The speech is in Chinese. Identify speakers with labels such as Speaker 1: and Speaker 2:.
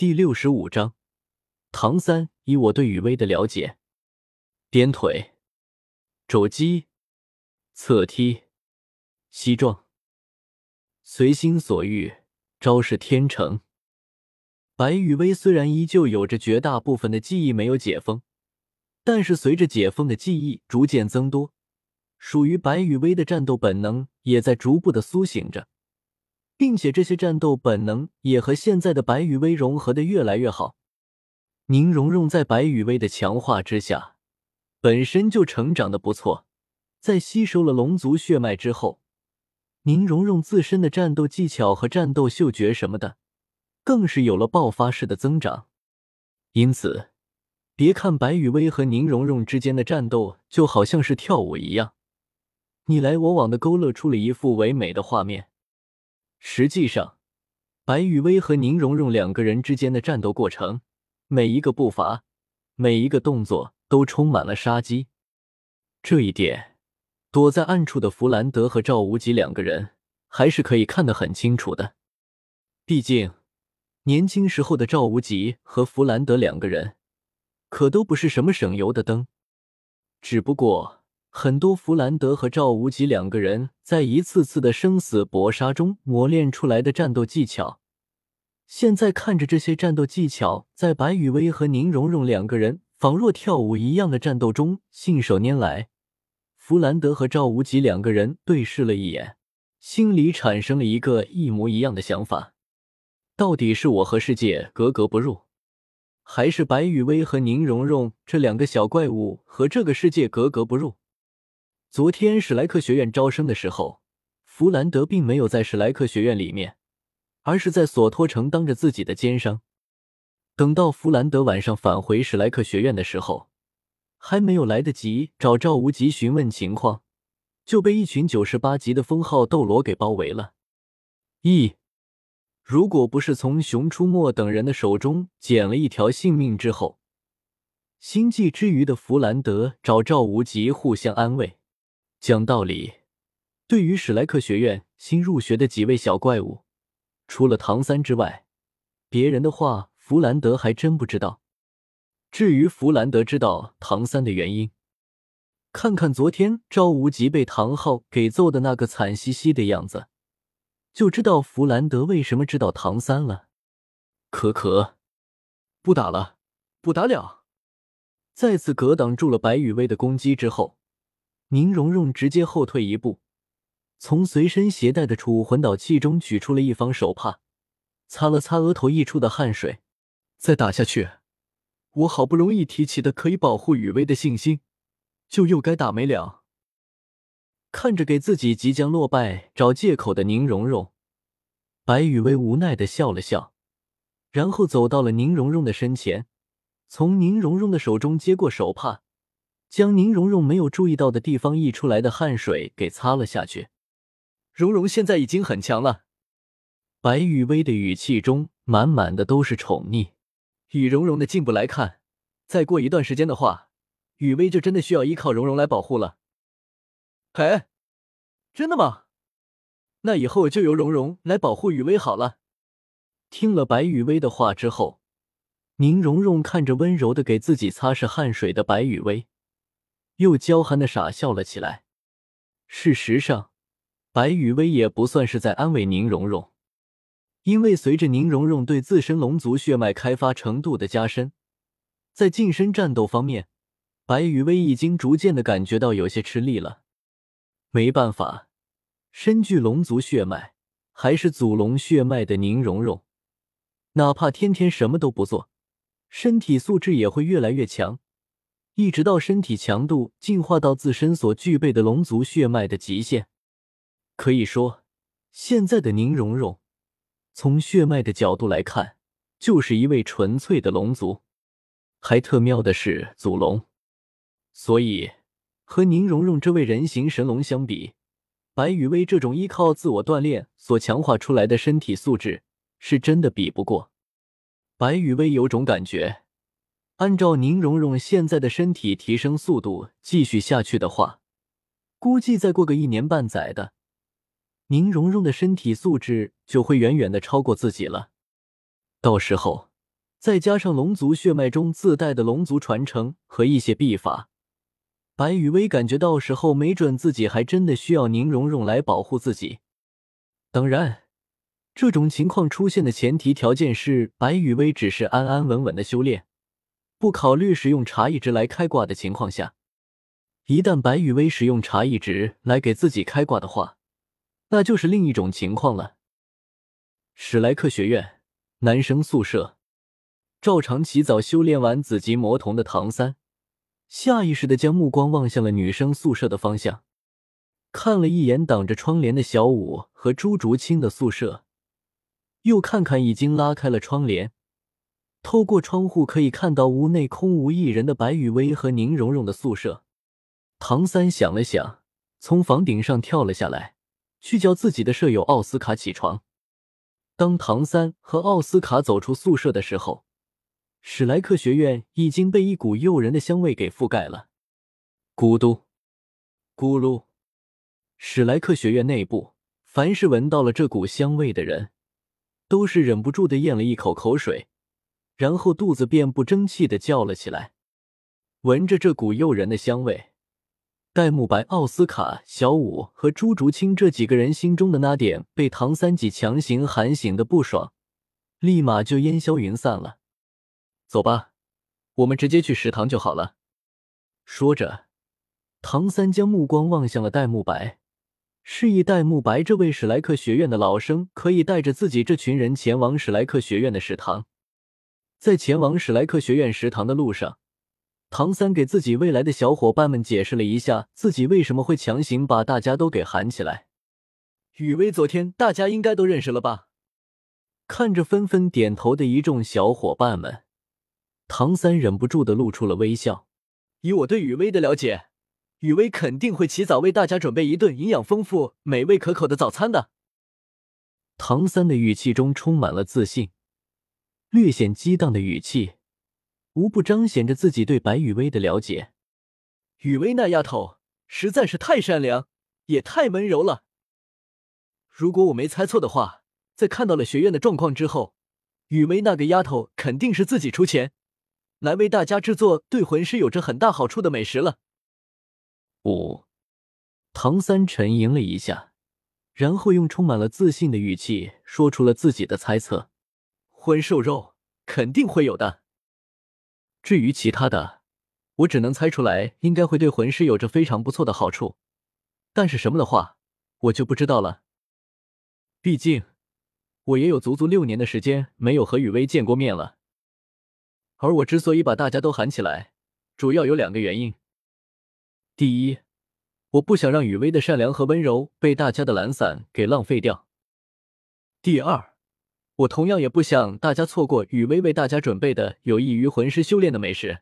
Speaker 1: 第六十五章，唐三，以我对雨薇的了解，鞭腿、肘击、侧踢、膝撞，随心所欲，招式天成。白雨薇虽然依旧有着绝大部分的记忆没有解封，但是随着解封的记忆逐渐增多，属于白雨薇的战斗本能也在逐步的苏醒着。并且这些战斗本能也和现在的白羽薇融合的越来越好。宁荣荣在白羽薇的强化之下，本身就成长的不错。在吸收了龙族血脉之后，宁荣荣自身的战斗技巧和战斗嗅觉什么的，更是有了爆发式的增长。因此，别看白羽薇和宁荣荣之间的战斗就好像是跳舞一样，你来我往的勾勒出了一幅唯美的画面。实际上，白雨薇和宁荣荣两个人之间的战斗过程，每一个步伐、每一个动作都充满了杀机。这一点，躲在暗处的弗兰德和赵无极两个人还是可以看得很清楚的。毕竟，年轻时候的赵无极和弗兰德两个人，可都不是什么省油的灯。只不过。很多弗兰德和赵无极两个人在一次次的生死搏杀中磨练出来的战斗技巧，现在看着这些战斗技巧在白雨薇和宁荣荣两个人仿若跳舞一样的战斗中信手拈来，弗兰德和赵无极两个人对视了一眼，心里产生了一个一模一样的想法：到底是我和世界格格不入？还是白雨薇和宁荣荣这两个小怪物和这个世界格格不入？昨天史莱克学院招生的时候，弗兰德并没有在史莱克学院里面，而是在索托城当着自己的奸商。等到弗兰德晚上返回史莱克学院的时候，还没有来得及找赵无极询问情况，就被一群九十八级的封号斗罗给包围了。一，如果不是从熊出没等人的手中捡了一条性命之后，心悸之余的弗兰德找赵无极互相安慰。讲道理，对于史莱克学院新入学的几位小怪物，除了唐三之外，别人的话弗兰德还真不知道。至于弗兰德知道唐三的原因，看看昨天赵无极被唐昊给揍的那个惨兮兮的样子，就知道弗兰德为什么知道唐三了。可可，不打了，不打了！再次格挡住了白羽薇的攻击之后。宁荣荣直接后退一步，从随身携带的储物魂导器中取出了一方手帕，擦了擦额头溢出的汗水。再打下去，我好不容易提起的可以保护雨薇的信心，就又该打没了。看着给自己即将落败找借口的宁荣荣，白雨薇无奈的笑了笑，然后走到了宁荣荣的身前，从宁荣荣的手中接过手帕。将宁荣荣没有注意到的地方溢出来的汗水给擦了下去。荣荣现在已经很强了。白雨薇的语气中满满的都是宠溺。以荣荣的进步来看，再过一段时间的话，雨薇就真的需要依靠荣荣来保护了。哎，真的吗？那以后就由荣荣来保护雨薇好了。听了白雨薇的话之后，宁荣荣看着温柔的给自己擦拭汗水的白雨薇。又娇憨的傻笑了起来。事实上，白雨薇也不算是在安慰宁荣荣，因为随着宁荣荣对自身龙族血脉开发程度的加深，在近身战斗方面，白雨薇已经逐渐的感觉到有些吃力了。没办法，身具龙族血脉还是祖龙血脉的宁荣荣，哪怕天天什么都不做，身体素质也会越来越强。一直到身体强度进化到自身所具备的龙族血脉的极限，可以说，现在的宁荣荣，从血脉的角度来看，就是一位纯粹的龙族，还特喵的是祖龙。所以，和宁荣荣这位人形神龙相比，白羽薇这种依靠自我锻炼所强化出来的身体素质，是真的比不过。白羽薇有种感觉。按照宁荣荣现在的身体提升速度继续下去的话，估计再过个一年半载的，宁荣荣的身体素质就会远远的超过自己了。到时候，再加上龙族血脉中自带的龙族传承和一些秘法，白羽薇感觉到时候没准自己还真的需要宁荣荣来保护自己。当然，这种情况出现的前提条件是白羽薇只是安安稳稳的修炼，不考虑使用茶艺值来开挂的情况下。一旦白羽薇使用茶艺值来给自己开挂的话，那就是另一种情况了。史莱克学院男生宿舍，照常起早修炼完紫极魔瞳的唐三，下意识的将目光望向了女生宿舍的方向，看了一眼挡着窗帘的小舞和朱竹清的宿舍，又看看已经拉开了窗帘，透过窗户可以看到屋内空无一人的白雨薇和宁荣荣的宿舍。唐三想了想，从房顶上跳了下来，去叫自己的舍友奥斯卡起床。当唐三和奥斯卡走出宿舍的时候，史莱克学院已经被一股诱人的香味给覆盖了。咕嘟，咕噜，史莱克学院内部，凡是闻到了这股香味的人，都是忍不住的咽了一口口水，然后肚子便不争气的叫了起来。闻着这股诱人的香味。戴沐白、奥斯卡、小舞和朱竹清这几个人心中的那点被唐三几强行喊醒的不爽，立马就烟消云散了。走吧，我们直接去食堂就好了。说着，唐三将目光望向了戴沐白，示意戴沐白这位史莱克学院的老生可以带着自己这群人前往史莱克学院的食堂。在前往史莱克学院食堂的路上。唐三给自己未来的小伙伴们解释了一下自己为什么会强行把大家都给喊起来。雨薇昨天大家应该都认识了吧？看着纷纷点头的一众小伙伴们，唐三忍不住的露出了微笑。以我对雨薇的了解，雨薇肯定会起早为大家准备一顿营养丰富、美味可口的早餐的。唐三的语气中充满了自信，略显激荡的语气。无不彰显着自己对白雨薇的了解。雨薇那丫头实在是太善良，也太温柔了。如果我没猜错的话，在看到了学院的状况之后，雨薇那个丫头肯定是自己出钱来为大家制作对魂师有着很大好处的美食了。五，唐三沉吟了一下，然后用充满了自信的语气说出了自己的猜测：荤瘦肉肯定会有的。至于其他的，我只能猜出来，应该会对魂师有着非常不错的好处，但是什么的话，我就不知道了。毕竟，我也有足足六年的时间没有和雨薇见过面了。而我之所以把大家都喊起来，主要有两个原因：第一，我不想让雨薇的善良和温柔被大家的懒散给浪费掉；第二。我同样也不想大家错过雨薇为大家准备的有益于魂师修炼的美食。